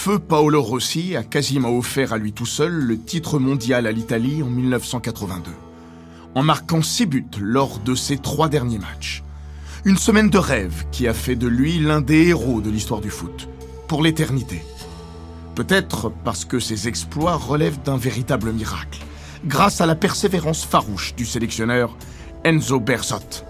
feu Paolo Rossi a quasiment offert à lui tout seul le titre mondial à l'Italie en 1982, en marquant ses buts lors de ses trois derniers matchs. Une semaine de rêve qui a fait de lui l'un des héros de l'histoire du foot, pour l'éternité. Peut-être parce que ses exploits relèvent d'un véritable miracle, grâce à la persévérance farouche du sélectionneur Enzo Berzot.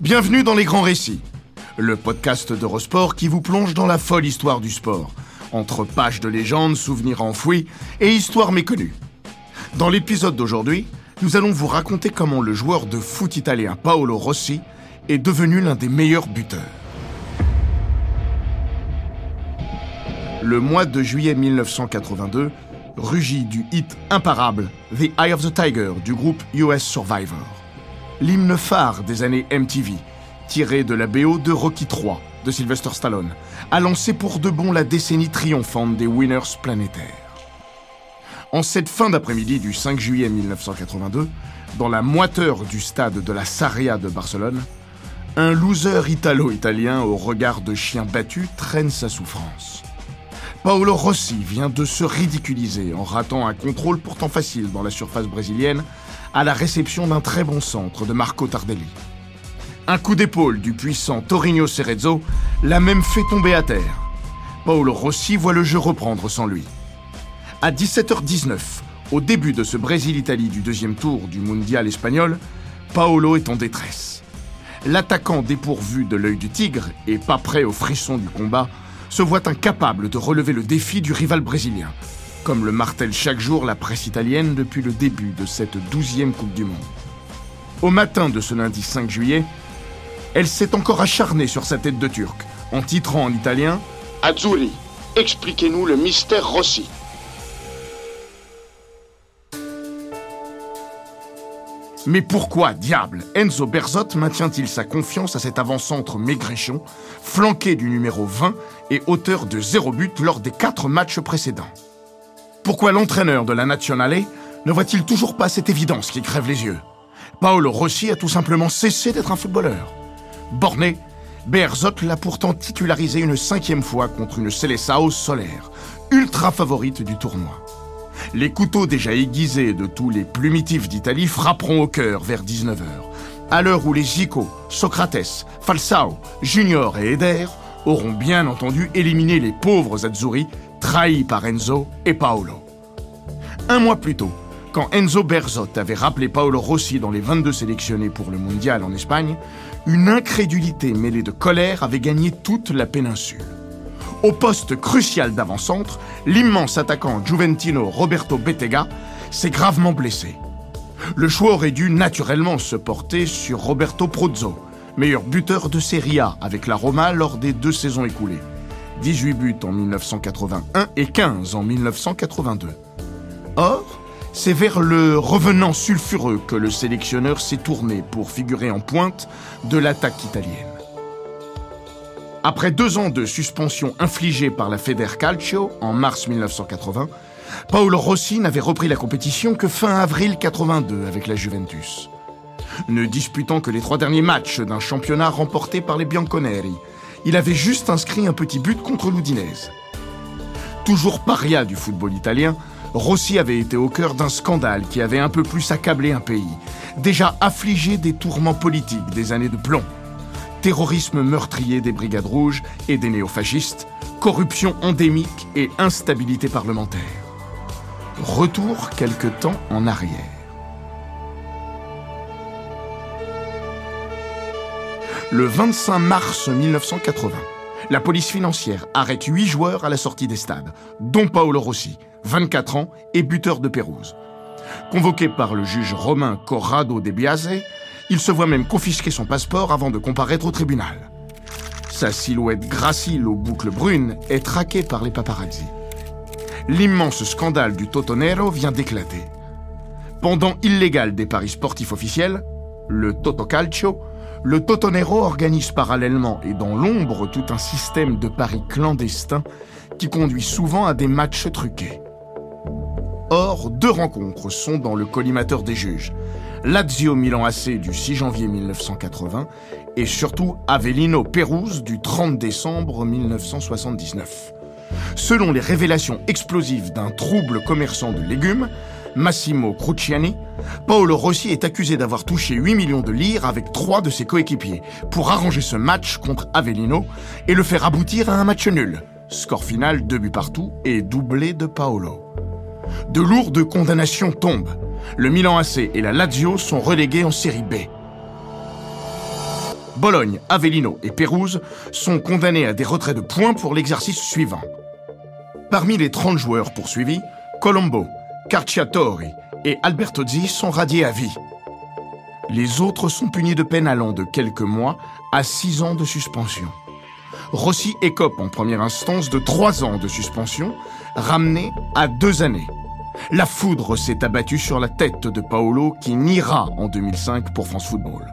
Bienvenue dans Les Grands Récits, le podcast d'Eurosport qui vous plonge dans la folle histoire du sport, entre pages de légendes, souvenirs enfouis et histoires méconnues. Dans l'épisode d'aujourd'hui, nous allons vous raconter comment le joueur de foot italien Paolo Rossi est devenu l'un des meilleurs buteurs. Le mois de juillet 1982 rugit du hit imparable The Eye of the Tiger du groupe US Survivor l'hymne phare des années MTV, tiré de la BO de Rocky 3 de Sylvester Stallone, a lancé pour de bon la décennie triomphante des winners planétaires. En cette fin d'après-midi du 5 juillet 1982, dans la moiteur du stade de la Sarria de Barcelone, un loser italo-italien au regard de chien battu traîne sa souffrance. Paolo Rossi vient de se ridiculiser en ratant un contrôle pourtant facile dans la surface brésilienne à la réception d'un très bon centre de Marco Tardelli. Un coup d'épaule du puissant Torino Cerezo l'a même fait tomber à terre. Paolo Rossi voit le jeu reprendre sans lui. À 17h19, au début de ce Brésil-Italie du deuxième tour du mondial espagnol, Paolo est en détresse. L'attaquant dépourvu de l'œil du tigre et pas prêt au frisson du combat se voit incapable de relever le défi du rival brésilien, comme le martèle chaque jour la presse italienne depuis le début de cette douzième Coupe du Monde. Au matin de ce lundi 5 juillet, elle s'est encore acharnée sur sa tête de turc, en titrant en italien Azzurri, expliquez-nous le mystère Rossi. Mais pourquoi, diable, Enzo Berzot maintient-il sa confiance à cet avant-centre maigrichon, flanqué du numéro 20 et auteur de zéro but lors des quatre matchs précédents? Pourquoi l'entraîneur de la Nazionale ne voit-il toujours pas cette évidence qui crève les yeux? Paolo Rossi a tout simplement cessé d'être un footballeur. Borné, Berzot l'a pourtant titularisé une cinquième fois contre une Seleção solaire, ultra favorite du tournoi. Les couteaux déjà aiguisés de tous les plumitifs d'Italie frapperont au cœur vers 19h, à l'heure où les Zico, Socrates, Falsao, Junior et Eder auront bien entendu éliminé les pauvres Azzurri trahi par Enzo et Paolo. Un mois plus tôt, quand Enzo Berzot avait rappelé Paolo Rossi dans les 22 sélectionnés pour le mondial en Espagne, une incrédulité mêlée de colère avait gagné toute la péninsule. Au poste crucial d'avant-centre, l'immense attaquant juventino Roberto Bettega s'est gravement blessé. Le choix aurait dû naturellement se porter sur Roberto Prozzo, meilleur buteur de Serie A avec la Roma lors des deux saisons écoulées. 18 buts en 1981 et 15 en 1982. Or, c'est vers le revenant sulfureux que le sélectionneur s'est tourné pour figurer en pointe de l'attaque italienne. Après deux ans de suspension infligée par la Federcalcio en mars 1980, Paolo Rossi n'avait repris la compétition que fin avril 82 avec la Juventus. Ne disputant que les trois derniers matchs d'un championnat remporté par les Bianconeri, il avait juste inscrit un petit but contre l'Udinese. Toujours paria du football italien, Rossi avait été au cœur d'un scandale qui avait un peu plus accablé un pays, déjà affligé des tourments politiques des années de plomb. terrorisme meurtrier des brigades rouges et des néofascistes, corruption endémique et instabilité parlementaire. Retour quelque temps en arrière. Le 25 mars 1980, la police financière arrête huit joueurs à la sortie des stades, dont Paolo Rossi, 24 ans et buteur de Pérouse. Convoqué par le juge romain Corrado de Biase, il se voit même confisquer son passeport avant de comparaître au tribunal. Sa silhouette gracile aux boucles brunes est traquée par les paparazzi. L'immense scandale du Totonero vient d'éclater. Pendant illégal des paris sportifs officiels, le Toto Calcio, le Totonero organise parallèlement et dans l'ombre tout un système de paris clandestins qui conduit souvent à des matchs truqués. Or, deux rencontres sont dans le collimateur des juges. Lazio Milan AC du 6 janvier 1980 et surtout Avellino Pérouse du 30 décembre 1979. Selon les révélations explosives d'un trouble commerçant de légumes, Massimo Cruciani, Paolo Rossi est accusé d'avoir touché 8 millions de lire avec trois de ses coéquipiers pour arranger ce match contre Avellino et le faire aboutir à un match nul. Score final, deux buts partout et doublé de Paolo. De lourdes condamnations tombent. Le Milan AC et la Lazio sont relégués en série B. Bologne, Avellino et Pérouse sont condamnés à des retraits de points pour l'exercice suivant. Parmi les 30 joueurs poursuivis, Colombo, Carciatori et Albertozzi sont radiés à vie. Les autres sont punis de peine allant de quelques mois à 6 ans de suspension. Rossi écope en première instance de 3 ans de suspension, ramené à 2 années. La foudre s'est abattue sur la tête de Paolo qui niera en 2005 pour France Football.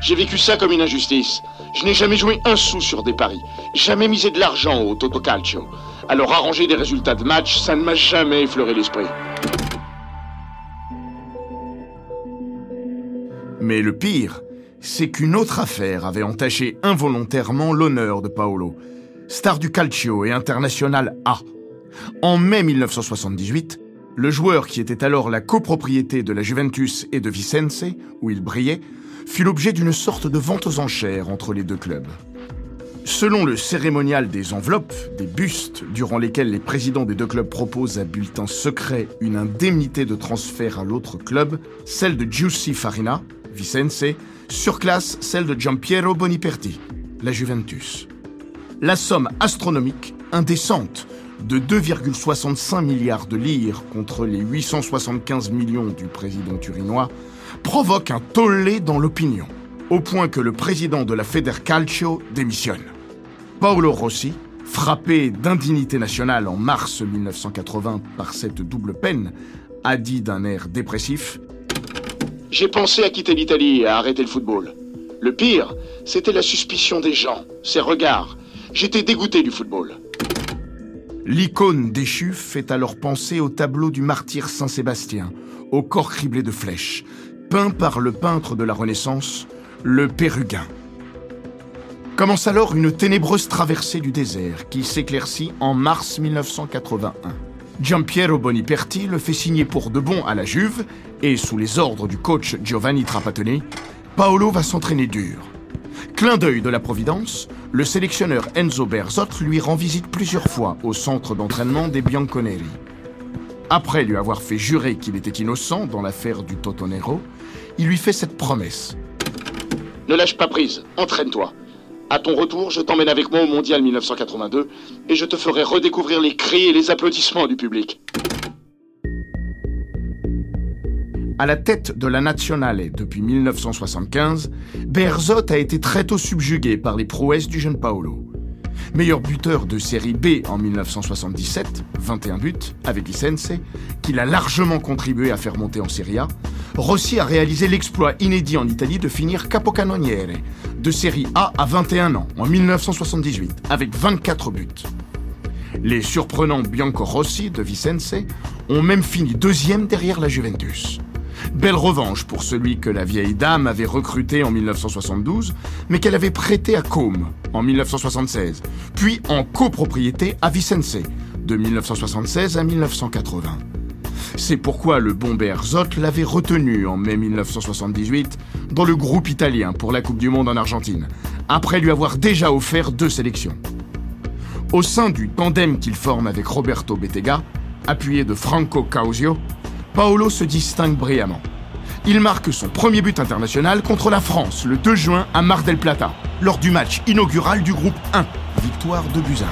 J'ai vécu ça comme une injustice. Je n'ai jamais joué un sou sur des paris. Jamais misé de l'argent au Toto Calcio. Alors arranger des résultats de match, ça ne m'a jamais effleuré l'esprit. Mais le pire, c'est qu'une autre affaire avait entaché involontairement l'honneur de Paolo, star du calcio et international A. En mai 1978, le joueur qui était alors la copropriété de la Juventus et de Vicenze, où il brillait, fut l'objet d'une sorte de vente aux enchères entre les deux clubs. Selon le cérémonial des enveloppes, des bustes, durant lesquels les présidents des deux clubs proposent à bulletin secret une indemnité de transfert à l'autre club, celle de Giussi Farina, Vicenze, surclasse celle de Giampiero Boniperti, la Juventus. La somme astronomique, indécente, de 2,65 milliards de lire contre les 875 millions du président turinois provoque un tollé dans l'opinion, au point que le président de la Federcalcio démissionne. Paolo Rossi, frappé d'indignité nationale en mars 1980 par cette double peine, a dit d'un air dépressif J'ai pensé à quitter l'Italie et à arrêter le football. Le pire, c'était la suspicion des gens, ses regards. J'étais dégoûté du football. L'icône déchue fait alors penser au tableau du martyr Saint-Sébastien, au corps criblé de flèches, peint par le peintre de la Renaissance, le Pérugin. Commence alors une ténébreuse traversée du désert qui s'éclaircit en mars 1981. Giampiero Boniperti le fait signer pour de bon à la Juve et sous les ordres du coach Giovanni Trapattoni, Paolo va s'entraîner dur. Clin d'œil de la Providence, le sélectionneur Enzo Berzot lui rend visite plusieurs fois au centre d'entraînement des Bianconeri. Après lui avoir fait jurer qu'il était innocent dans l'affaire du Totonero, il lui fait cette promesse. Ne lâche pas prise, entraîne-toi. À ton retour, je t'emmène avec moi au Mondial 1982 et je te ferai redécouvrir les cris et les applaudissements du public. À la tête de la Nazionale depuis 1975, Berzot a été très tôt subjugué par les prouesses du jeune Paolo. Meilleur buteur de série B en 1977, 21 buts, avec License, qu'il a largement contribué à faire monter en Serie A, Rossi a réalisé l'exploit inédit en Italie de finir capocannoniere, de série A à 21 ans, en 1978, avec 24 buts. Les surprenants Bianco Rossi de Vicenze ont même fini deuxième derrière la Juventus. Belle revanche pour celui que la vieille dame avait recruté en 1972, mais qu'elle avait prêté à Côme en 1976, puis en copropriété à Vicenze de 1976 à 1980. C'est pourquoi le bon Berzot l'avait retenu en mai 1978 dans le groupe italien pour la Coupe du Monde en Argentine, après lui avoir déjà offert deux sélections. Au sein du tandem qu'il forme avec Roberto Bettega, appuyé de Franco Causio, Paolo se distingue brillamment. Il marque son premier but international contre la France le 2 juin à Mar del Plata, lors du match inaugural du groupe 1, victoire de Buzyn.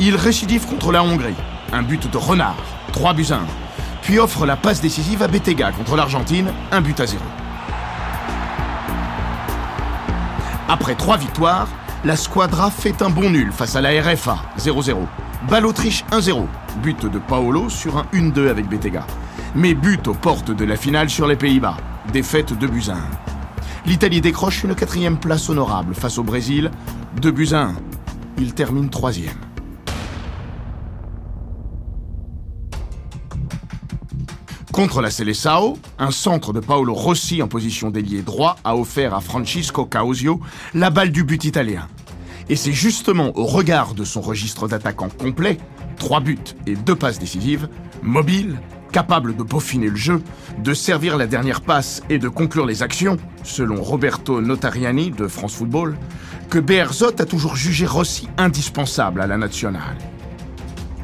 Il récidive contre la Hongrie, un but de renard, 3 buts 1, puis offre la passe décisive à Bettega contre l'Argentine, un but à 0. Après trois victoires, la squadra fait un bon nul face à la RFA, 0-0. Balle Autriche 1-0, but de Paolo sur un 1-2 avec Bettega. Mais but aux portes de la finale sur les Pays-Bas, défaite de 1. L'Italie décroche une quatrième place honorable face au Brésil, 2 buts 1. Il termine troisième. Contre la Seleção, un centre de Paolo Rossi en position d'ailier droit a offert à Francisco Causio la balle du but italien. Et c'est justement au regard de son registre d'attaquant complet, trois buts et deux passes décisives, mobile, capable de peaufiner le jeu, de servir la dernière passe et de conclure les actions, selon Roberto Notariani de France Football, que Berzot a toujours jugé Rossi indispensable à la nationale.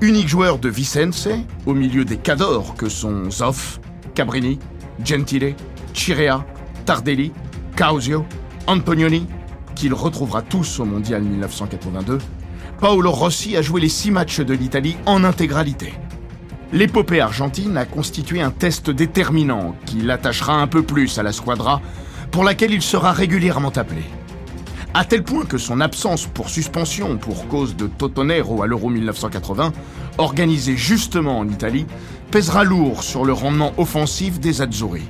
Unique joueur de Vicenze, au milieu des cadors que sont Zoff, Cabrini, Gentile, Chirea, Tardelli, Causio, Antonioni, qu'il retrouvera tous au Mondial 1982, Paolo Rossi a joué les six matchs de l'Italie en intégralité. L'épopée argentine a constitué un test déterminant qui l'attachera un peu plus à la squadra, pour laquelle il sera régulièrement appelé à tel point que son absence pour suspension pour cause de Totonero à l'Euro 1980, organisé justement en Italie, pèsera lourd sur le rendement offensif des Azzurri.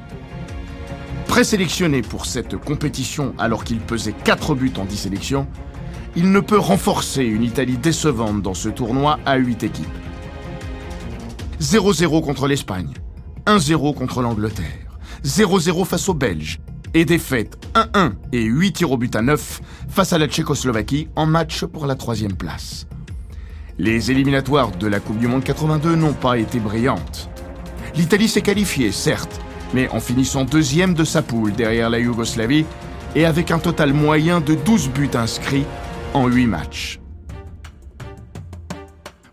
Présélectionné pour cette compétition alors qu'il pesait 4 buts en 10 sélections, il ne peut renforcer une Italie décevante dans ce tournoi à 8 équipes. 0-0 contre l'Espagne, 1-0 contre l'Angleterre, 0-0 face aux Belges, et défaite 1-1 et 8 tirs au but à 9 face à la Tchécoslovaquie en match pour la troisième place. Les éliminatoires de la Coupe du Monde 82 n'ont pas été brillantes. L'Italie s'est qualifiée, certes, mais en finissant deuxième de sa poule derrière la Yougoslavie et avec un total moyen de 12 buts inscrits en 8 matchs.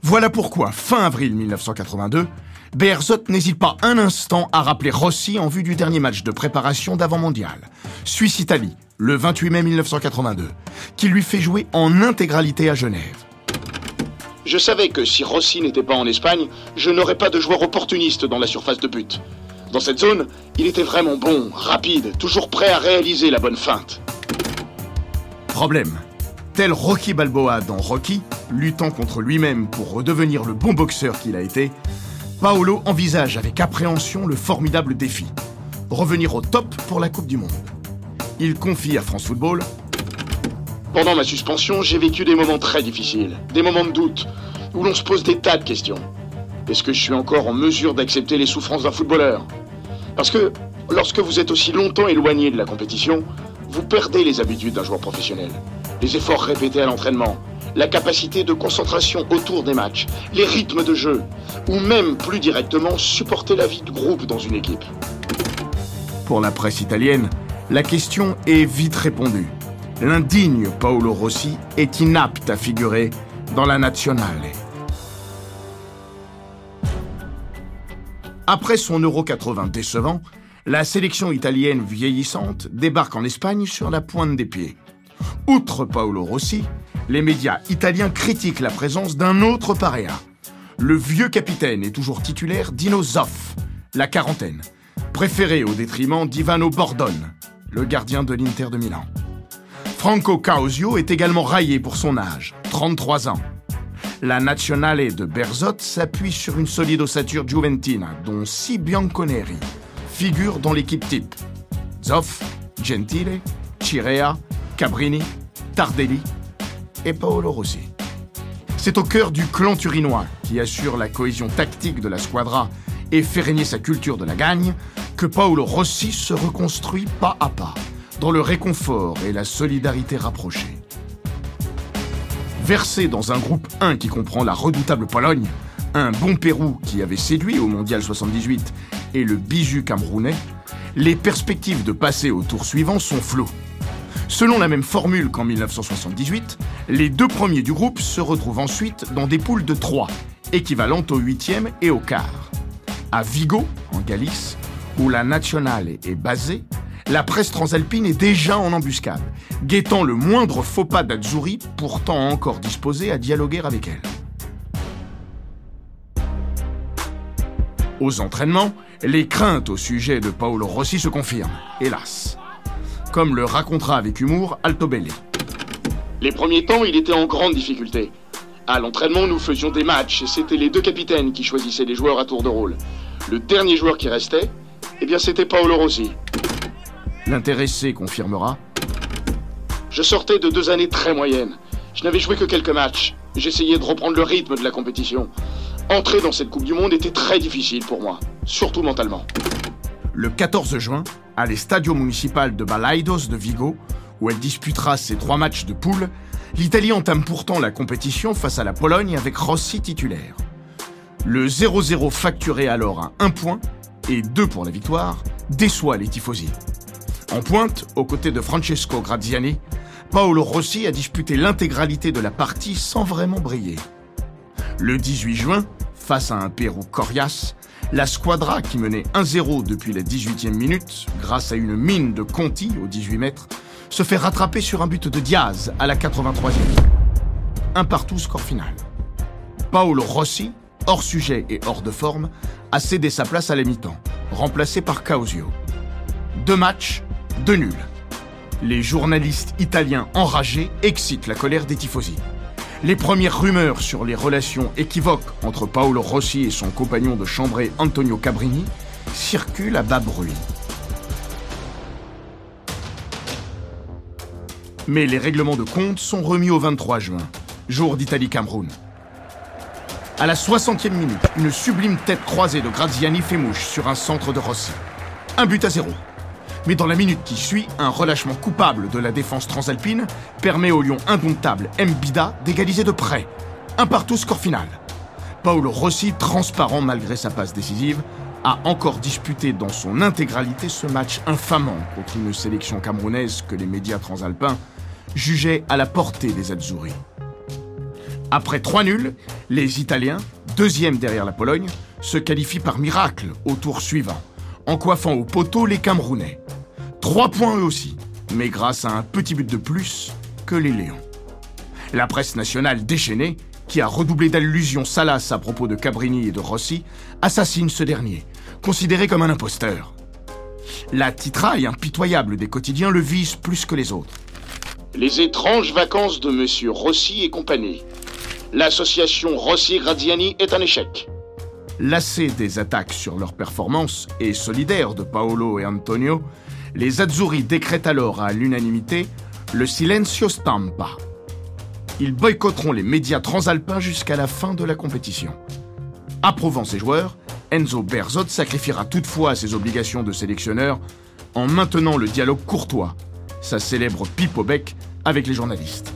Voilà pourquoi, fin avril 1982, Berzot n'hésite pas un instant à rappeler Rossi en vue du dernier match de préparation d'avant-mondial, Suisse-Italie, le 28 mai 1982, qui lui fait jouer en intégralité à Genève. Je savais que si Rossi n'était pas en Espagne, je n'aurais pas de joueur opportuniste dans la surface de but. Dans cette zone, il était vraiment bon, rapide, toujours prêt à réaliser la bonne feinte. Problème. Tel Rocky Balboa dans Rocky, luttant contre lui-même pour redevenir le bon boxeur qu'il a été, Paolo envisage avec appréhension le formidable défi. Revenir au top pour la Coupe du Monde. Il confie à France Football Pendant ma suspension, j'ai vécu des moments très difficiles, des moments de doute, où l'on se pose des tas de questions. Est-ce que je suis encore en mesure d'accepter les souffrances d'un footballeur? Parce que lorsque vous êtes aussi longtemps éloigné de la compétition, vous perdez les habitudes d'un joueur professionnel. Les efforts répétés à l'entraînement, la capacité de concentration autour des matchs, les rythmes de jeu, ou même plus directement supporter la vie de groupe dans une équipe. Pour la presse italienne, la question est vite répondue. L'indigne Paolo Rossi est inapte à figurer dans la Nazionale. Après son Euro 80 décevant, la sélection italienne vieillissante débarque en Espagne sur la pointe des pieds. Outre Paolo Rossi, les médias italiens critiquent la présence d'un autre paréa. Le vieux capitaine est toujours titulaire Dino Zoff, la quarantaine, préféré au détriment d'Ivano Bordone, le gardien de l'Inter de Milan. Franco Causio est également raillé pour son âge, 33 ans. La Nazionale de Berzot s'appuie sur une solide ossature juventina, dont six Bianconeri figurent dans l'équipe type. Zoff, Gentile, Chirea, Cabrini, Tardelli et Paolo Rossi. C'est au cœur du clan turinois, qui assure la cohésion tactique de la squadra et fait régner sa culture de la gagne, que Paolo Rossi se reconstruit pas à pas, dans le réconfort et la solidarité rapprochée. Versé dans un groupe 1 qui comprend la redoutable Pologne, un bon Pérou qui avait séduit au Mondial 78 et le bijou camerounais, les perspectives de passer au tour suivant sont floues. Selon la même formule qu'en 1978, les deux premiers du groupe se retrouvent ensuite dans des poules de trois, équivalentes au huitième et au quart. À Vigo, en Galice, où la nationale est basée, la presse transalpine est déjà en embuscade, guettant le moindre faux pas d'Azzurri, pourtant encore disposé à dialoguer avec elle. Aux entraînements, les craintes au sujet de Paolo Rossi se confirment, hélas. Comme le racontera avec humour Altobelli. Les premiers temps, il était en grande difficulté. À l'entraînement, nous faisions des matchs et c'était les deux capitaines qui choisissaient les joueurs à tour de rôle. Le dernier joueur qui restait, eh bien c'était Paolo Rossi. L'intéressé confirmera. Je sortais de deux années très moyennes. Je n'avais joué que quelques matchs. J'essayais de reprendre le rythme de la compétition. Entrer dans cette Coupe du Monde était très difficile pour moi, surtout mentalement. Le 14 juin, à l'Estadio Municipal de Balaidos de Vigo, où elle disputera ses trois matchs de poule, l'Italie entame pourtant la compétition face à la Pologne avec Rossi titulaire. Le 0-0 facturé alors à 1 point et 2 pour la victoire déçoit les tifosi. En pointe, aux côtés de Francesco Graziani, Paolo Rossi a disputé l'intégralité de la partie sans vraiment briller. Le 18 juin, face à un Pérou coriace, la squadra qui menait 1-0 depuis la 18e minute, grâce à une mine de Conti au 18 mètres, se fait rattraper sur un but de Diaz à la 83e. Un partout score final. Paolo Rossi, hors sujet et hors de forme, a cédé sa place à la mi-temps, remplacé par Causio. Deux matchs, deux nuls. Les journalistes italiens enragés excitent la colère des tifosi. Les premières rumeurs sur les relations équivoques entre Paolo Rossi et son compagnon de chambrée Antonio Cabrini circulent à bas bruit. Mais les règlements de compte sont remis au 23 juin, jour d'Italie-Cameroun. À la 60e minute, une sublime tête croisée de Graziani fait mouche sur un centre de Rossi. Un but à zéro. Mais dans la minute qui suit, un relâchement coupable de la défense transalpine permet au lion indomptable Mbida d'égaliser de près. Un partout score final. Paolo Rossi, transparent malgré sa passe décisive, a encore disputé dans son intégralité ce match infamant contre une sélection camerounaise que les médias transalpins jugeaient à la portée des Azzurri. Après trois nuls, les Italiens, deuxième derrière la Pologne, se qualifient par miracle au tour suivant, en coiffant au poteau les Camerounais. Trois points eux aussi, mais grâce à un petit but de plus que les Léons. La presse nationale déchaînée, qui a redoublé d'allusions salaces à propos de Cabrini et de Rossi, assassine ce dernier, considéré comme un imposteur. La titraille impitoyable des quotidiens le vise plus que les autres. Les étranges vacances de Monsieur Rossi et compagnie. L'association Rossi-Graziani est un échec. Lassés des attaques sur leur performance et solidaires de Paolo et Antonio, les Azzurri décrètent alors à l'unanimité le silenzio stampa. Ils boycotteront les médias transalpins jusqu'à la fin de la compétition. Approuvant ses joueurs, Enzo Berzot sacrifiera toutefois ses obligations de sélectionneur en maintenant le dialogue courtois, sa célèbre pipe au bec avec les journalistes.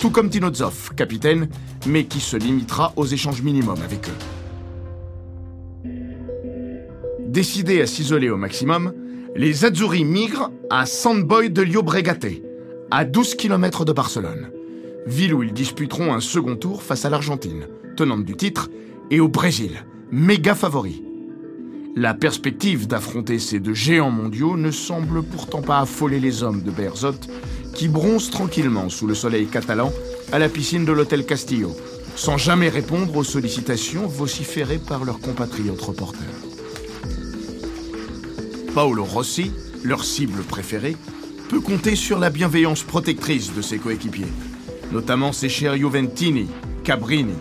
Tout comme Tino Zoff, capitaine, mais qui se limitera aux échanges minimums avec eux. Décidés à s'isoler au maximum, les Azzurri migrent à San Boy de Llobregat, à 12 km de Barcelone, ville où ils disputeront un second tour face à l'Argentine, tenante du titre, et au Brésil, méga favori. La perspective d'affronter ces deux géants mondiaux ne semble pourtant pas affoler les hommes de Berzot, qui bronzent tranquillement sous le soleil catalan à la piscine de l'hôtel Castillo, sans jamais répondre aux sollicitations vociférées par leurs compatriotes reporters. Paolo Rossi, leur cible préférée, peut compter sur la bienveillance protectrice de ses coéquipiers, notamment ses chers Juventini, Cabrini,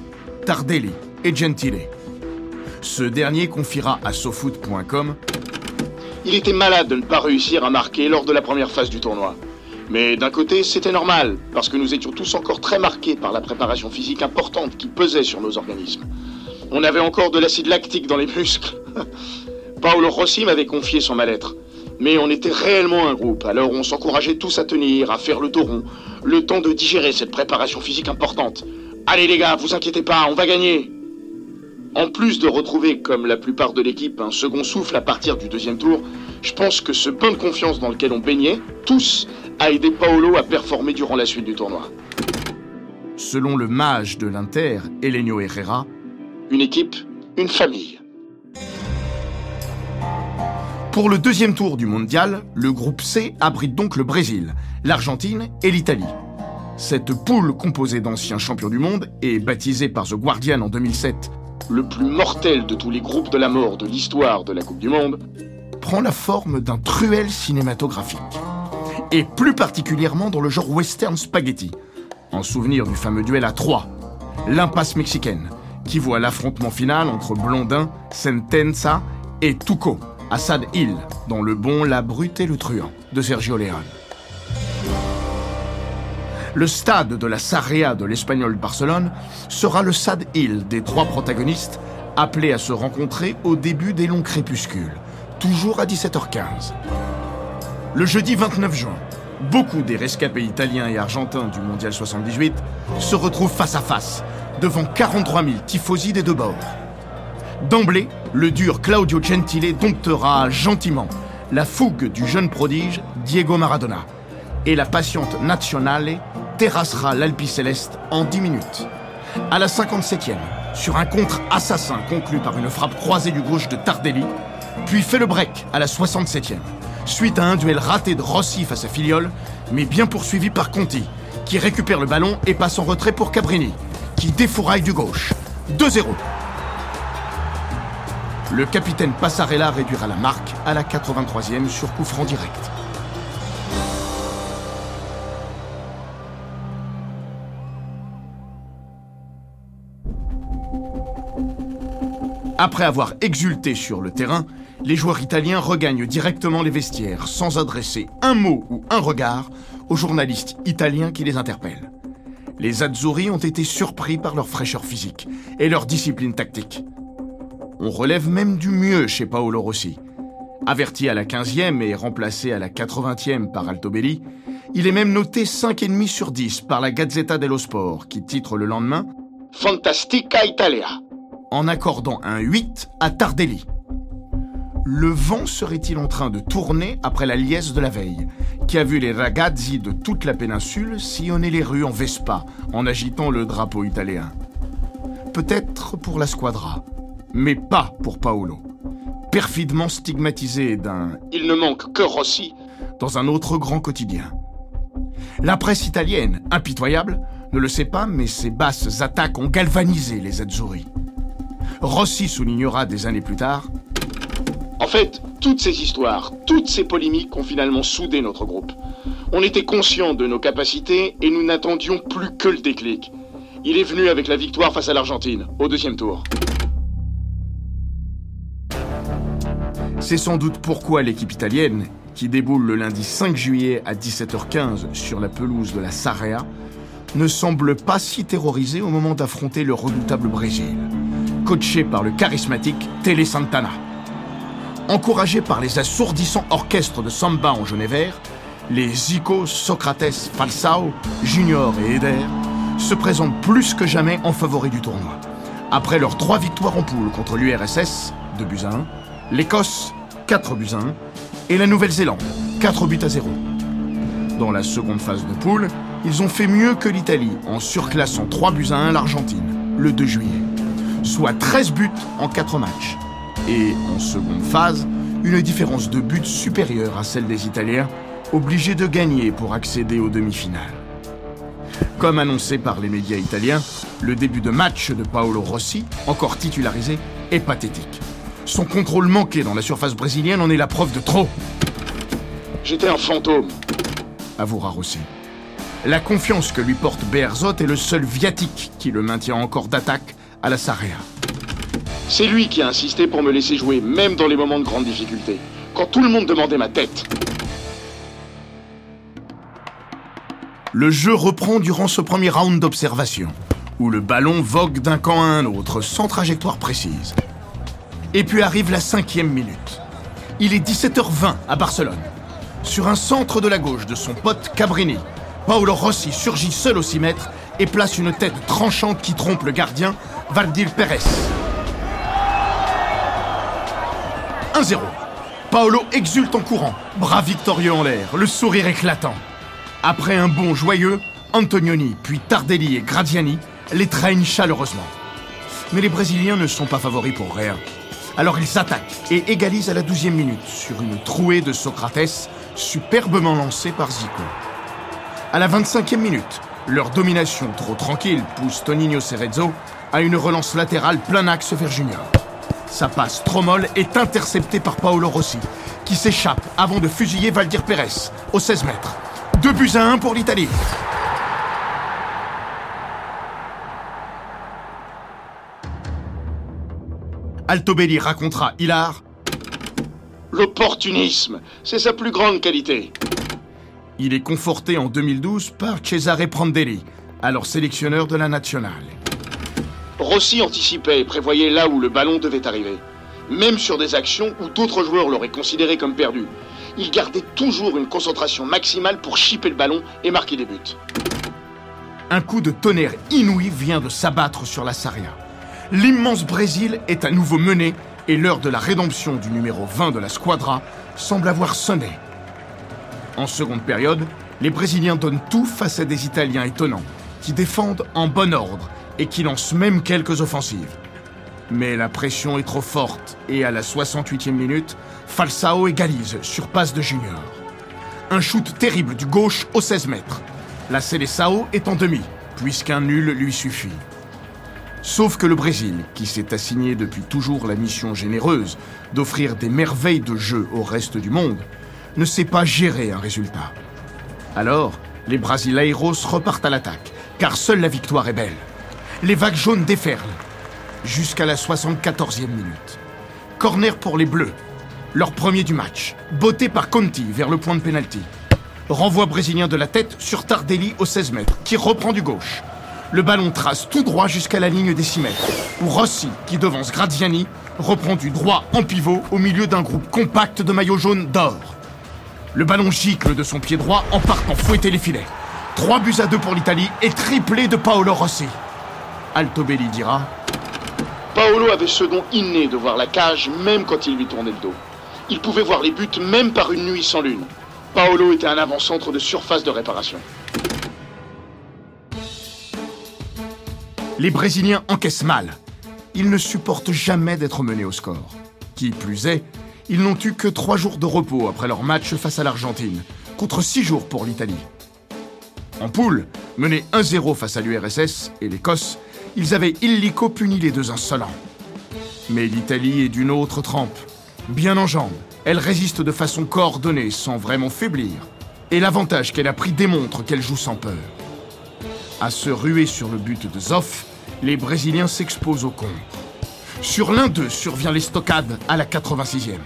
Tardelli et Gentile. Ce dernier confiera à sofoot.com Il était malade de ne pas réussir à marquer lors de la première phase du tournoi. Mais d'un côté, c'était normal, parce que nous étions tous encore très marqués par la préparation physique importante qui pesait sur nos organismes. On avait encore de l'acide lactique dans les muscles. Paolo Rossi m'avait confié son mal-être. Mais on était réellement un groupe, alors on s'encourageait tous à tenir, à faire le dos rond, le temps de digérer cette préparation physique importante. Allez les gars, vous inquiétez pas, on va gagner. En plus de retrouver, comme la plupart de l'équipe, un second souffle à partir du deuxième tour, je pense que ce bain de confiance dans lequel on baignait, tous, a aidé Paolo à performer durant la suite du tournoi. Selon le mage de l'Inter, Elenio Herrera, une équipe, une famille. Pour le deuxième tour du mondial, le groupe C abrite donc le Brésil, l'Argentine et l'Italie. Cette poule composée d'anciens champions du monde et baptisée par The Guardian en 2007 le plus mortel de tous les groupes de la mort de l'histoire de la Coupe du Monde, prend la forme d'un truel cinématographique. Et plus particulièrement dans le genre western spaghetti, en souvenir du fameux duel à Troyes, l'impasse mexicaine, qui voit l'affrontement final entre Blondin, Sentenza et Tuco, à Sad Hill, dans Le Bon, la Brute et le Truand, de Sergio Leone. Le stade de la Sarria de l'Espagnol Barcelone sera le Sad Hill des trois protagonistes appelés à se rencontrer au début des longs crépuscules, toujours à 17h15. Le jeudi 29 juin, beaucoup des rescapés italiens et argentins du Mondial 78 se retrouvent face à face devant 43 000 tifosi des deux bords. D'emblée, le dur Claudio Gentile domptera gentiment la fougue du jeune prodige Diego Maradona et la patiente Nazionale terrassera l'Alpi-Céleste en 10 minutes. À la 57e, sur un contre-assassin conclu par une frappe croisée du gauche de Tardelli, puis fait le break à la 67e, suite à un duel raté de Rossi face à Filiol, mais bien poursuivi par Conti, qui récupère le ballon et passe en retrait pour Cabrini, qui défouraille du gauche. 2-0. Le capitaine Passarella réduira la marque à la 83e sur coup franc direct. Après avoir exulté sur le terrain, les joueurs italiens regagnent directement les vestiaires sans adresser un mot ou un regard aux journalistes italiens qui les interpellent. Les Azzurri ont été surpris par leur fraîcheur physique et leur discipline tactique. On relève même du mieux chez Paolo Rossi. Averti à la 15e et remplacé à la 80e par Altobelli, il est même noté 5,5 sur 10 par la Gazzetta dello Sport qui titre le lendemain Fantastica Italia en accordant un 8 à Tardelli. Le vent serait-il en train de tourner après la liesse de la veille, qui a vu les ragazzi de toute la péninsule sillonner les rues en Vespa en agitant le drapeau italien? Peut-être pour la squadra, mais pas pour Paolo, perfidement stigmatisé d'un Il ne manque que Rossi dans un autre grand quotidien. La presse italienne, impitoyable, ne le sait pas, mais ses basses attaques ont galvanisé les Azzurri. Rossi soulignera des années plus tard. En fait, toutes ces histoires, toutes ces polémiques ont finalement soudé notre groupe. On était conscients de nos capacités et nous n'attendions plus que le déclic. Il est venu avec la victoire face à l'Argentine, au deuxième tour. C'est sans doute pourquoi l'équipe italienne, qui déboule le lundi 5 juillet à 17h15 sur la pelouse de la Sarrea, ne semble pas si terrorisée au moment d'affronter le redoutable Brésil coaché par le charismatique Tele Santana. Encouragé par les assourdissants orchestres de samba en vert, les Zico, Socrates, Falsao, Junior et Eder se présentent plus que jamais en favoris du tournoi. Après leurs trois victoires en poule contre l'URSS, 2 buts à 1, l'Écosse, 4 buts à 1, et la Nouvelle-Zélande, 4 buts à 0. Dans la seconde phase de poule, ils ont fait mieux que l'Italie en surclassant 3 buts à 1 l'Argentine, le 2 juillet soit 13 buts en 4 matchs. Et en seconde phase, une différence de buts supérieure à celle des Italiens, obligés de gagner pour accéder aux demi-finales. Comme annoncé par les médias italiens, le début de match de Paolo Rossi, encore titularisé, est pathétique. Son contrôle manqué dans la surface brésilienne en est la preuve de trop. J'étais un fantôme, avouera Rossi. La confiance que lui porte Berzot est le seul viatique qui le maintient encore d'attaque à la Sarria. C'est lui qui a insisté pour me laisser jouer, même dans les moments de grande difficulté, quand tout le monde demandait ma tête. Le jeu reprend durant ce premier round d'observation, où le ballon vogue d'un camp à un autre sans trajectoire précise. Et puis arrive la cinquième minute. Il est 17h20 à Barcelone. Sur un centre de la gauche de son pote Cabrini, Paolo Rossi surgit seul au 6 mètres et place une tête tranchante qui trompe le gardien, Valdir Pérez. 1-0. Paolo exulte en courant, bras victorieux en l'air, le sourire éclatant. Après un bond joyeux, Antonioni, puis Tardelli et Gradiani les traînent chaleureusement. Mais les Brésiliens ne sont pas favoris pour rien. Alors ils attaquent et égalisent à la 12e minute sur une trouée de Socrates superbement lancée par Zico. À la 25e minute, leur domination trop tranquille pousse Toninho Cerezo à une relance latérale plein axe vers Junior. Sa passe trop molle est interceptée par Paolo Rossi, qui s'échappe avant de fusiller Valdir Pérez au 16 mètres. Deux buts à un pour l'Italie. Altobelli racontera Hilar L'opportunisme, c'est sa plus grande qualité. Il est conforté en 2012 par Cesare Prandelli, alors sélectionneur de la nationale. Rossi anticipait et prévoyait là où le ballon devait arriver. Même sur des actions où d'autres joueurs l'auraient considéré comme perdu. Il gardait toujours une concentration maximale pour chipper le ballon et marquer des buts. Un coup de tonnerre inouï vient de s'abattre sur la Saria. L'immense Brésil est à nouveau mené et l'heure de la rédemption du numéro 20 de la squadra semble avoir sonné. En seconde période, les Brésiliens donnent tout face à des Italiens étonnants, qui défendent en bon ordre et qui lancent même quelques offensives. Mais la pression est trop forte et à la 68e minute, Falsao égalise sur passe de Junior. Un shoot terrible du gauche au 16 mètres. La Seleção est en demi, puisqu'un nul lui suffit. Sauf que le Brésil, qui s'est assigné depuis toujours la mission généreuse d'offrir des merveilles de jeu au reste du monde, ne sait pas gérer un résultat. Alors, les Brasileiros repartent à l'attaque, car seule la victoire est belle. Les vagues jaunes déferlent, jusqu'à la 74e minute. Corner pour les Bleus, leur premier du match, botté par Conti vers le point de pénalty. Renvoi brésilien de la tête sur Tardelli au 16 mètres, qui reprend du gauche. Le ballon trace tout droit jusqu'à la ligne des 6 mètres, où Rossi, qui devance Graziani, reprend du droit en pivot au milieu d'un groupe compact de maillots jaunes d'or. Le ballon gicle de son pied droit en partant fouetter les filets. 3 buts à 2 pour l'Italie et triplé de Paolo Rossi. Altobelli dira Paolo avait ce don inné de voir la cage même quand il lui tournait le dos. Il pouvait voir les buts même par une nuit sans lune. Paolo était un avant-centre de surface de réparation. Les Brésiliens encaissent mal. Ils ne supportent jamais d'être menés au score. Qui plus est, ils n'ont eu que trois jours de repos après leur match face à l'Argentine, contre six jours pour l'Italie. En poule, menés 1-0 face à l'URSS et l'Écosse, ils avaient illico puni les deux insolents. Mais l'Italie est d'une autre trempe. Bien en jambes, elle résiste de façon coordonnée sans vraiment faiblir. Et l'avantage qu'elle a pris démontre qu'elle joue sans peur. À se ruer sur le but de Zoff, les Brésiliens s'exposent au contre. Sur l'un d'eux survient l'estocade à la 86e.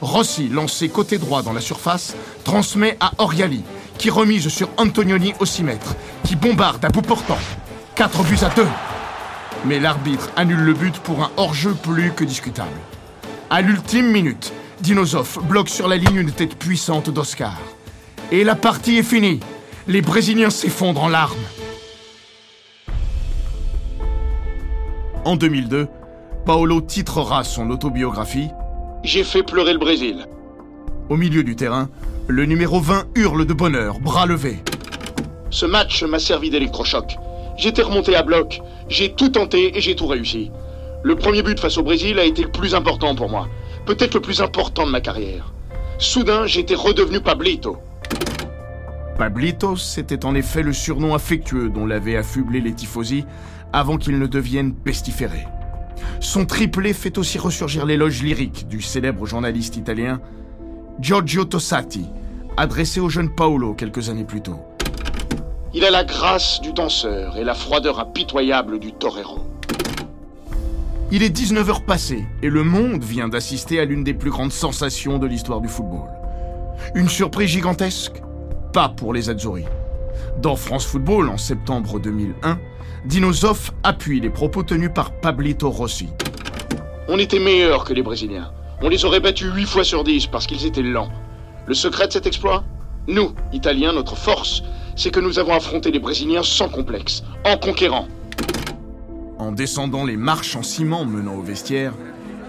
Rossi, lancé côté droit dans la surface, transmet à Oriali, qui remise sur Antonioni au 6 mètres, qui bombarde à bout portant. 4 buts à 2. Mais l'arbitre annule le but pour un hors-jeu plus que discutable. À l'ultime minute, Dinosov bloque sur la ligne une tête puissante d'Oscar. Et la partie est finie. Les Brésiliens s'effondrent en larmes. En 2002, Paolo titrera son autobiographie J'ai fait pleurer le Brésil. Au milieu du terrain, le numéro 20 hurle de bonheur, bras levés. Ce match m'a servi d'électrochoc. J'étais remonté à bloc, j'ai tout tenté et j'ai tout réussi. Le premier but face au Brésil a été le plus important pour moi, peut-être le plus important de ma carrière. Soudain, j'étais redevenu Pablito. Pablitos, c'était en effet le surnom affectueux dont l'avaient affublé les tifosi avant qu'il ne devienne pestiféré. Son triplé fait aussi ressurgir l'éloge lyrique du célèbre journaliste italien Giorgio Tossati, adressé au jeune Paolo quelques années plus tôt. Il a la grâce du danseur et la froideur impitoyable du torero. Il est 19h passé et le monde vient d'assister à l'une des plus grandes sensations de l'histoire du football. Une surprise gigantesque Pas pour les Azzurri. Dans France Football, en septembre 2001, Dinosov appuie les propos tenus par Pablito Rossi. On était meilleurs que les Brésiliens. On les aurait battus 8 fois sur 10 parce qu'ils étaient lents. Le secret de cet exploit? Nous, Italiens, notre force, c'est que nous avons affronté les Brésiliens sans complexe, en conquérant. En descendant les marches en ciment menant au vestiaire,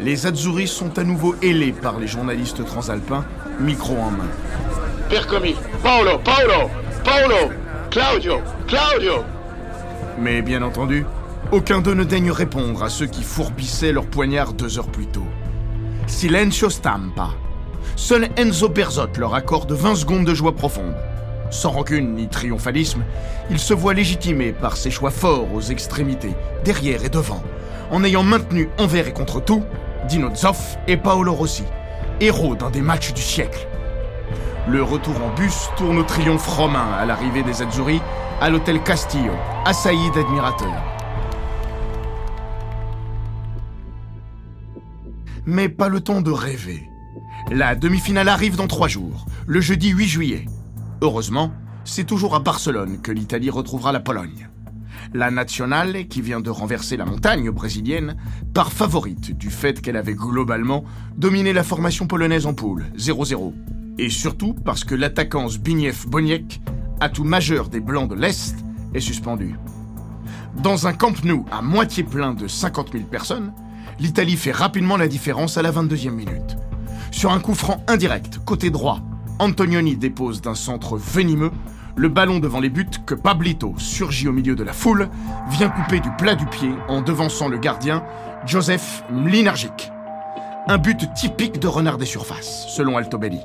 Les Azzurri sont à nouveau ailés par les journalistes transalpins, micro en main. Percomi, Paolo, Paolo, Paolo, Claudio, Claudio. Mais bien entendu, aucun d'eux ne daigne répondre à ceux qui fourbissaient leur poignard deux heures plus tôt. Silencio stampa. Seul Enzo Berzot leur accorde 20 secondes de joie profonde. Sans rancune ni triomphalisme, il se voit légitimé par ses choix forts aux extrémités, derrière et devant, en ayant maintenu envers et contre tout Dino Zoff et Paolo Rossi, héros d'un des matchs du siècle. Le retour en bus tourne au triomphe romain à l'arrivée des Azzurri à l'hôtel Castillo, assailli d'admirateurs. Mais pas le temps de rêver. La demi-finale arrive dans trois jours, le jeudi 8 juillet. Heureusement, c'est toujours à Barcelone que l'Italie retrouvera la Pologne. La Nationale, qui vient de renverser la montagne brésilienne, part favorite du fait qu'elle avait globalement dominé la formation polonaise en poule, 0-0. Et surtout parce que l'attaquant Zbigniew Boniek, atout majeur des Blancs de l'Est, est suspendu. Dans un Camp Nou à moitié plein de 50 000 personnes, l'Italie fait rapidement la différence à la 22e minute. Sur un coup franc indirect, côté droit, Antonioni dépose d'un centre venimeux le ballon devant les buts que Pablito, surgit au milieu de la foule, vient couper du plat du pied en devançant le gardien Joseph Mlinargic. Un but typique de renard des surfaces, selon Altobelli.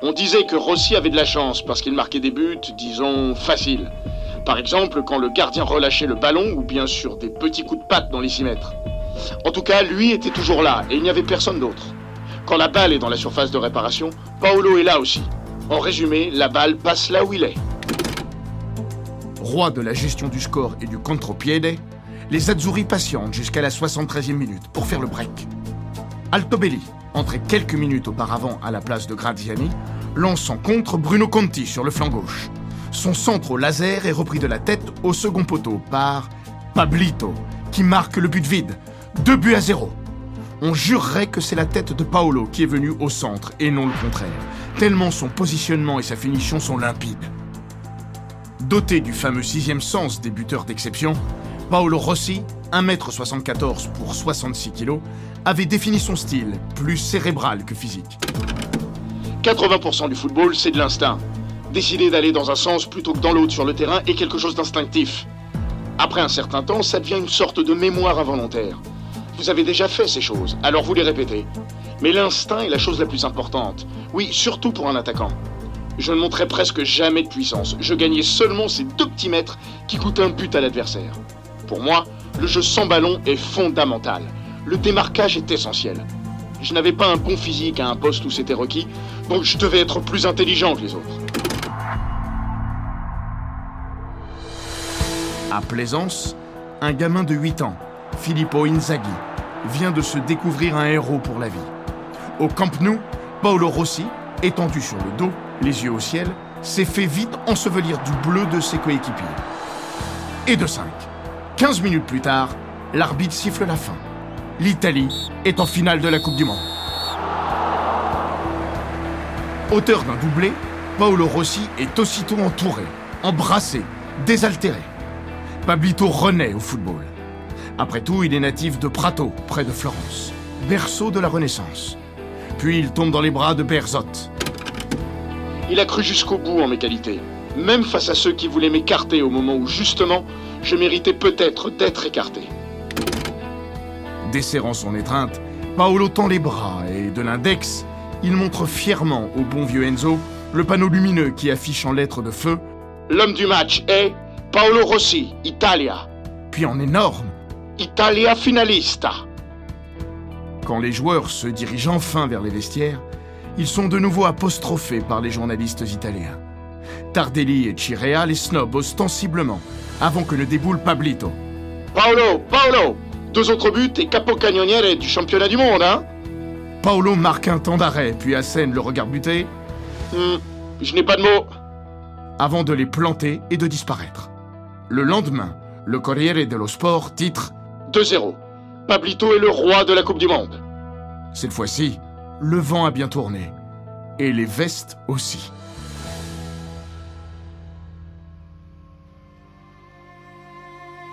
On disait que Rossi avait de la chance parce qu'il marquait des buts, disons, faciles. Par exemple, quand le gardien relâchait le ballon ou bien sur des petits coups de patte dans les 6 mètres. En tout cas, lui était toujours là et il n'y avait personne d'autre. Quand la balle est dans la surface de réparation, Paolo est là aussi. En résumé, la balle passe là où il est. Roi de la gestion du score et du contropiede, les Azzurri patientent jusqu'à la 73e minute pour faire le break. Altobelli, entré quelques minutes auparavant à la place de Graziani, lance en contre Bruno Conti sur le flanc gauche. Son centre au laser est repris de la tête au second poteau par Pablito, qui marque le but vide. Deux buts à zéro. On jurerait que c'est la tête de Paolo qui est venue au centre et non le contraire, tellement son positionnement et sa finition sont limpides. Doté du fameux sixième sens des buteurs d'exception, Paolo Rossi, 1m74 pour 66 kg, avait défini son style, plus cérébral que physique. 80% du football, c'est de l'instinct. Décider d'aller dans un sens plutôt que dans l'autre sur le terrain est quelque chose d'instinctif. Après un certain temps, ça devient une sorte de mémoire involontaire. Vous avez déjà fait ces choses, alors vous les répétez. Mais l'instinct est la chose la plus importante. Oui, surtout pour un attaquant. Je ne montrais presque jamais de puissance. Je gagnais seulement ces deux petits mètres qui coûtent un but à l'adversaire. Pour moi, le jeu sans ballon est fondamental. Le démarquage est essentiel. Je n'avais pas un bon physique à un poste où c'était requis, donc je devais être plus intelligent que les autres. À Plaisance, un gamin de 8 ans, Filippo Inzaghi, vient de se découvrir un héros pour la vie. Au Camp Nou, Paolo Rossi, étendu sur le dos, les yeux au ciel, s'est fait vite ensevelir du bleu de ses coéquipiers. Et de 5. 15 minutes plus tard, l'arbitre siffle la fin. L'Italie est en finale de la Coupe du Monde. Auteur d'un doublé, Paolo Rossi est aussitôt entouré, embrassé, désaltéré. Pablito renaît au football. Après tout, il est natif de Prato, près de Florence, berceau de la Renaissance. Puis il tombe dans les bras de Berzot. Il a cru jusqu'au bout en mes qualités, même face à ceux qui voulaient m'écarter au moment où justement je méritais peut-être d'être écarté. Desserrant son étreinte, Paolo tend les bras et de l'index, il montre fièrement au bon vieux Enzo le panneau lumineux qui affiche en lettres de feu L'homme du match est Paolo Rossi, Italia. Puis en énorme, Italia finalista. Quand les joueurs se dirigent enfin vers les vestiaires, ils sont de nouveau apostrophés par les journalistes italiens. Tardelli et Chirea les snobent ostensiblement, avant que ne déboule Pablito. Paolo, Paolo Deux autres buts et capocannoniere du championnat du monde, hein Paolo marque un temps d'arrêt, puis assène le regard buté, Hmm, Je n'ai pas de mots. avant de les planter et de disparaître. Le lendemain, le Corriere dello Sport titre 2-0. Pablito est le roi de la Coupe du Monde. Cette fois-ci, le vent a bien tourné. Et les vestes aussi.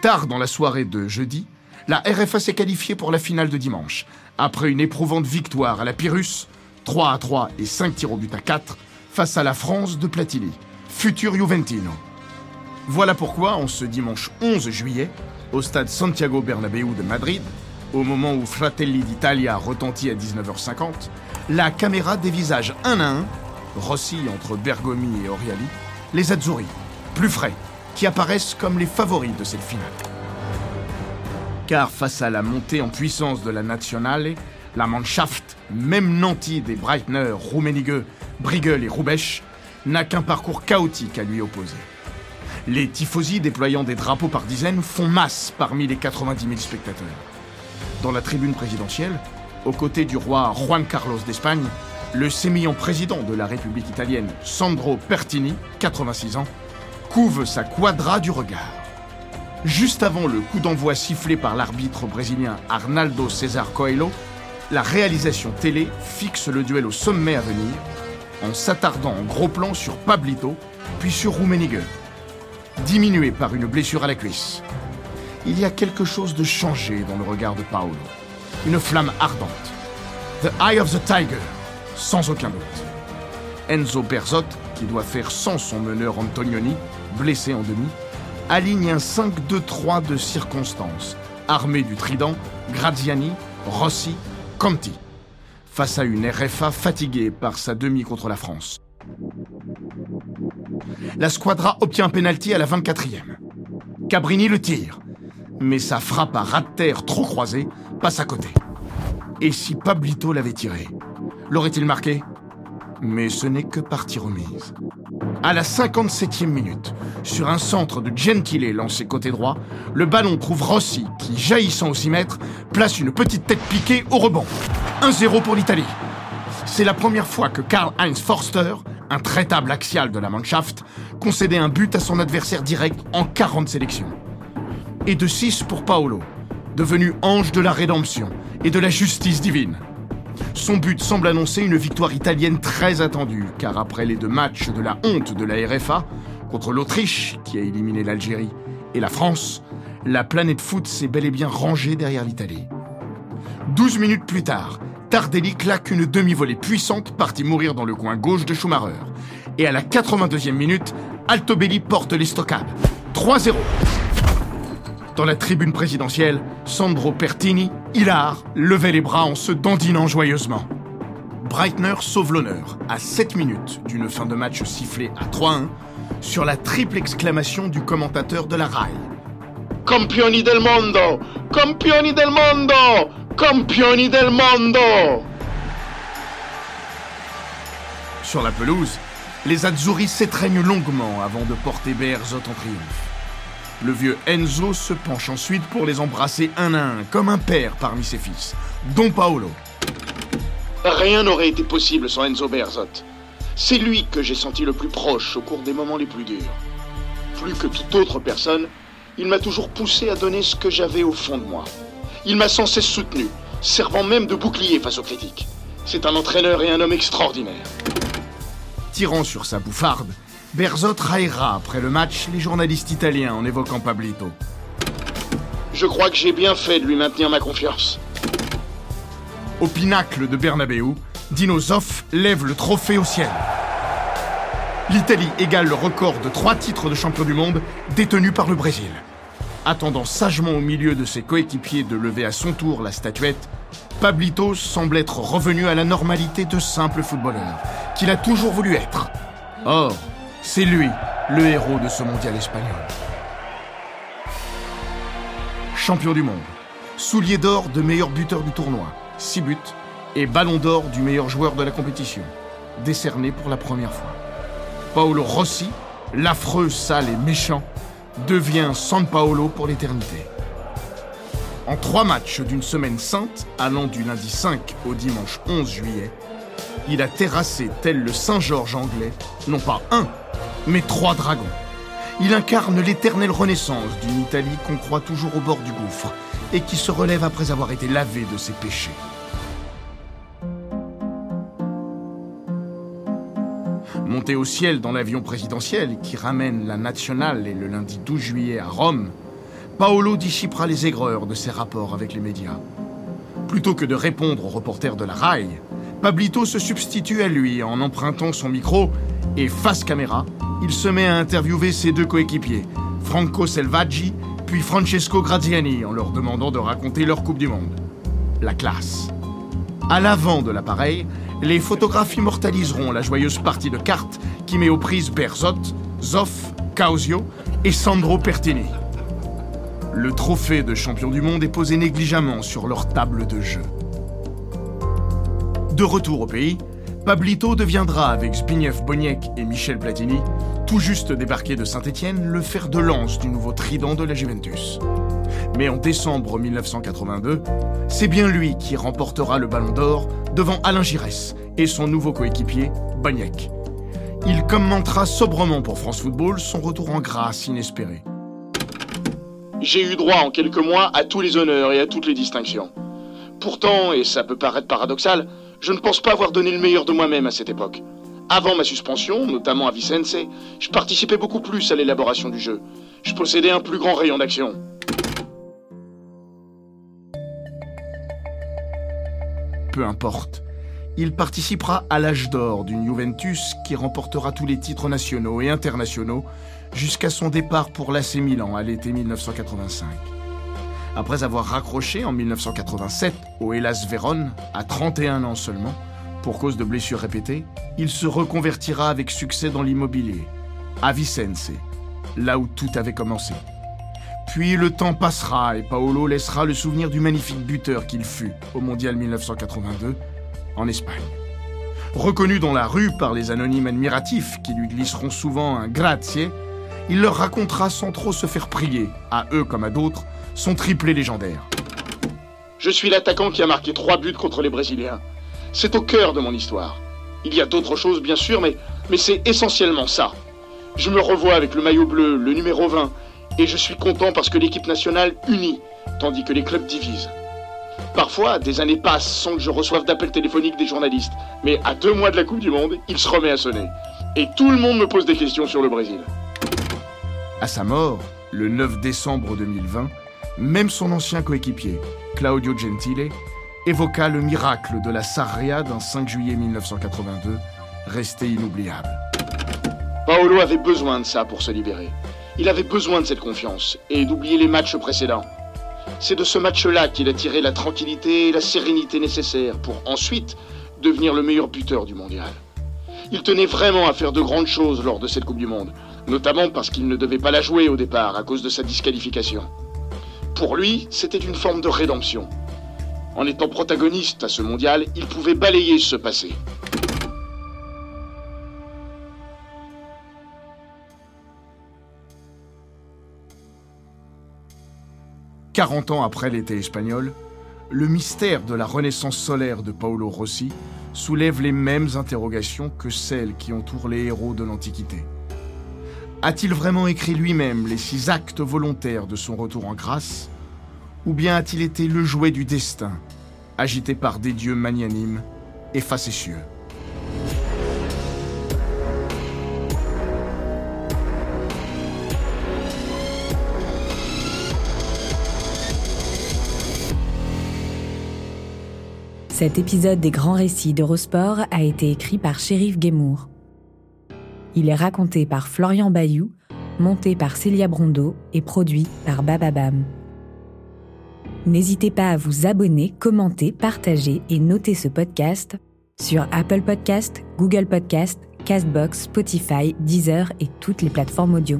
Tard dans la soirée de jeudi, La RFA s'est qualifiée pour la finale de dimanche, après une éprouvante victoire à la Pyrrhus, 3 à 3 et 5 tirs au but à 4, face à la France de Platini, futur Juventino. Voilà pourquoi, en ce dimanche 11 juillet, au stade Santiago Bernabéu de Madrid, au moment où Fratelli d'Italia retentit à 19h50, la caméra dévisage un à un, Rossi entre Bergomi et Oriali, les Azzurri, plus frais, qui apparaissent comme les favoris de cette finale. Car face à la montée en puissance de la Nationale, la Mannschaft, même nantie des Breitner, Rummenigge, Briegel et Roubesch, n'a qu'un parcours chaotique à lui opposer. Les tifosi déployant des drapeaux par dizaines font masse parmi les 90 000 spectateurs. Dans la tribune présidentielle, aux côtés du roi Juan Carlos d'Espagne, le sémillant président de la République italienne, Sandro Pertini, 86 ans, couve sa quadra du regard. Juste avant le coup d'envoi sifflé par l'arbitre brésilien Arnaldo César Coelho, la réalisation télé fixe le duel au sommet à venir, en s'attardant en gros plan sur Pablito, puis sur Rummenigge, diminué par une blessure à la cuisse. Il y a quelque chose de changé dans le regard de Paolo. Une flamme ardente. The Eye of the Tiger, sans aucun doute. Enzo Berzot, qui doit faire sans son meneur Antonioni, blessé en demi, aligne un 5-2-3 de circonstance, armé du trident Graziani, Rossi, Conti, face à une RFA fatiguée par sa demi contre la France. La squadra obtient un pénalty à la 24e. Cabrini le tire, mais sa frappe à ras de terre trop croisée passe à côté. Et si Pablito l'avait tiré, l'aurait-il marqué? Mais ce n'est que partie remise. À la 57e minute, sur un centre de Gentile lancé côté droit, le ballon trouve Rossi qui, jaillissant au 6 mètres, place une petite tête piquée au rebond. 1-0 pour l'Italie. C'est la première fois que Karl-Heinz Forster, un traitable axial de la Mannschaft, concédait un but à son adversaire direct en 40 sélections. Et de 6 pour Paolo, devenu ange de la rédemption et de la justice divine. Son but semble annoncer une victoire italienne très attendue, car après les deux matchs de la honte de la RFA, contre l'Autriche, qui a éliminé l'Algérie, et la France, la planète foot s'est bel et bien rangée derrière l'Italie. 12 minutes plus tard, Tardelli claque une demi-volée puissante partie mourir dans le coin gauche de Schumacher. Et à la 82e minute, Altobelli porte l'estocade. 3-0. Dans la tribune présidentielle, Sandro Pertini, hilar, levait les bras en se dandinant joyeusement. Breitner sauve l'honneur à 7 minutes d'une fin de match sifflée à 3-1 sur la triple exclamation du commentateur de la RAI. Campioni del mondo Campioni del mondo Campioni del mondo Sur la pelouse, les Azzurri s'étreignent longuement avant de porter Berzot en triomphe. Le vieux Enzo se penche ensuite pour les embrasser un à un, comme un père parmi ses fils, Don Paolo. Rien n'aurait été possible sans Enzo Berzot. C'est lui que j'ai senti le plus proche au cours des moments les plus durs. Plus que toute autre personne, il m'a toujours poussé à donner ce que j'avais au fond de moi. Il m'a sans cesse soutenu, servant même de bouclier face aux critiques. C'est un entraîneur et un homme extraordinaire. Tirant sur sa bouffarde, Berzot raillera après le match les journalistes italiens en évoquant Pablito. Je crois que j'ai bien fait de lui maintenir ma confiance. Au pinacle de Bernabeu, Dino Zoff lève le trophée au ciel. L'Italie égale le record de trois titres de champion du monde détenu par le Brésil. Attendant sagement au milieu de ses coéquipiers de lever à son tour la statuette, Pablito semble être revenu à la normalité de simple footballeur, qu'il a toujours voulu être. Or, c'est lui, le héros de ce mondial espagnol. Champion du monde, soulier d'or de meilleur buteur du tournoi, 6 buts, et ballon d'or du meilleur joueur de la compétition, décerné pour la première fois. Paolo Rossi, l'affreux, sale et méchant, devient San Paolo pour l'éternité. En trois matchs d'une semaine sainte, allant du lundi 5 au dimanche 11 juillet, il a terrassé, tel le Saint-Georges anglais, non pas un, mais trois dragons. Il incarne l'éternelle renaissance d'une Italie qu'on croit toujours au bord du gouffre et qui se relève après avoir été lavée de ses péchés. Monté au ciel dans l'avion présidentiel qui ramène la nationale et le lundi 12 juillet à Rome, Paolo dissipera les aigreurs de ses rapports avec les médias. Plutôt que de répondre aux reporters de la RAI, Pablito se substitue à lui en empruntant son micro et face caméra, il se met à interviewer ses deux coéquipiers, Franco Selvaggi puis Francesco Graziani, en leur demandant de raconter leur Coupe du Monde. La classe. À l'avant de l'appareil, les photographes immortaliseront la joyeuse partie de cartes qui met aux prises Berzot, Zoff, Causio et Sandro Pertini. Le trophée de champion du monde est posé négligemment sur leur table de jeu. De retour au pays, Pablito deviendra, avec Zbigniew Boniek et Michel Platini, tout juste débarqué de Saint-Étienne, le fer de lance du nouveau trident de la Juventus. Mais en décembre 1982, c'est bien lui qui remportera le Ballon d'Or devant Alain Giresse et son nouveau coéquipier, Boniek. Il commentera sobrement pour France Football son retour en grâce inespéré. J'ai eu droit en quelques mois à tous les honneurs et à toutes les distinctions. Pourtant, et ça peut paraître paradoxal, je ne pense pas avoir donné le meilleur de moi-même à cette époque. Avant ma suspension, notamment à Vicense, je participais beaucoup plus à l'élaboration du jeu. Je possédais un plus grand rayon d'action. Peu importe. Il participera à l'âge d'or d'une Juventus qui remportera tous les titres nationaux et internationaux jusqu'à son départ pour l'AC Milan à l'été 1985. Après avoir raccroché en 1987 au Hellas Vérone, à 31 ans seulement, pour cause de blessures répétées, il se reconvertira avec succès dans l'immobilier, à Vicense, là où tout avait commencé. Puis le temps passera et Paolo laissera le souvenir du magnifique buteur qu'il fut au Mondial 1982 en Espagne. Reconnu dans la rue par les anonymes admiratifs qui lui glisseront souvent un grazie, il leur racontera sans trop se faire prier, à eux comme à d'autres, son triplé légendaire. Je suis l'attaquant qui a marqué trois buts contre les Brésiliens. C'est au cœur de mon histoire. Il y a d'autres choses, bien sûr, mais, mais c'est essentiellement ça. Je me revois avec le maillot bleu, le numéro 20, et je suis content parce que l'équipe nationale unit, tandis que les clubs divisent. Parfois, des années passent sans que je reçoive d'appels téléphoniques des journalistes, mais à deux mois de la Coupe du Monde, il se remet à sonner. Et tout le monde me pose des questions sur le Brésil. À sa mort, le 9 décembre 2020, même son ancien coéquipier, Claudio Gentile, évoqua le miracle de la Sarria d'un 5 juillet 1982, resté inoubliable. Paolo avait besoin de ça pour se libérer. Il avait besoin de cette confiance et d'oublier les matchs précédents. C'est de ce match-là qu'il a tiré la tranquillité et la sérénité nécessaires pour ensuite devenir le meilleur buteur du mondial. Il tenait vraiment à faire de grandes choses lors de cette Coupe du Monde, notamment parce qu'il ne devait pas la jouer au départ à cause de sa disqualification. Pour lui, c'était une forme de rédemption. En étant protagoniste à ce mondial, il pouvait balayer ce passé. Quarante ans après l'été espagnol, le mystère de la renaissance solaire de Paolo Rossi soulève les mêmes interrogations que celles qui entourent les héros de l'Antiquité. A-t-il vraiment écrit lui-même les six actes volontaires de son retour en grâce Ou bien a-t-il été le jouet du destin, agité par des dieux magnanimes et facétieux Cet épisode des grands récits d'Eurosport a été écrit par Shérif Guémour. Il est raconté par Florian Bayou, monté par Célia Brondeau et produit par Bababam. N'hésitez pas à vous abonner, commenter, partager et noter ce podcast sur Apple Podcast, Google Podcast, Castbox, Spotify, Deezer et toutes les plateformes audio.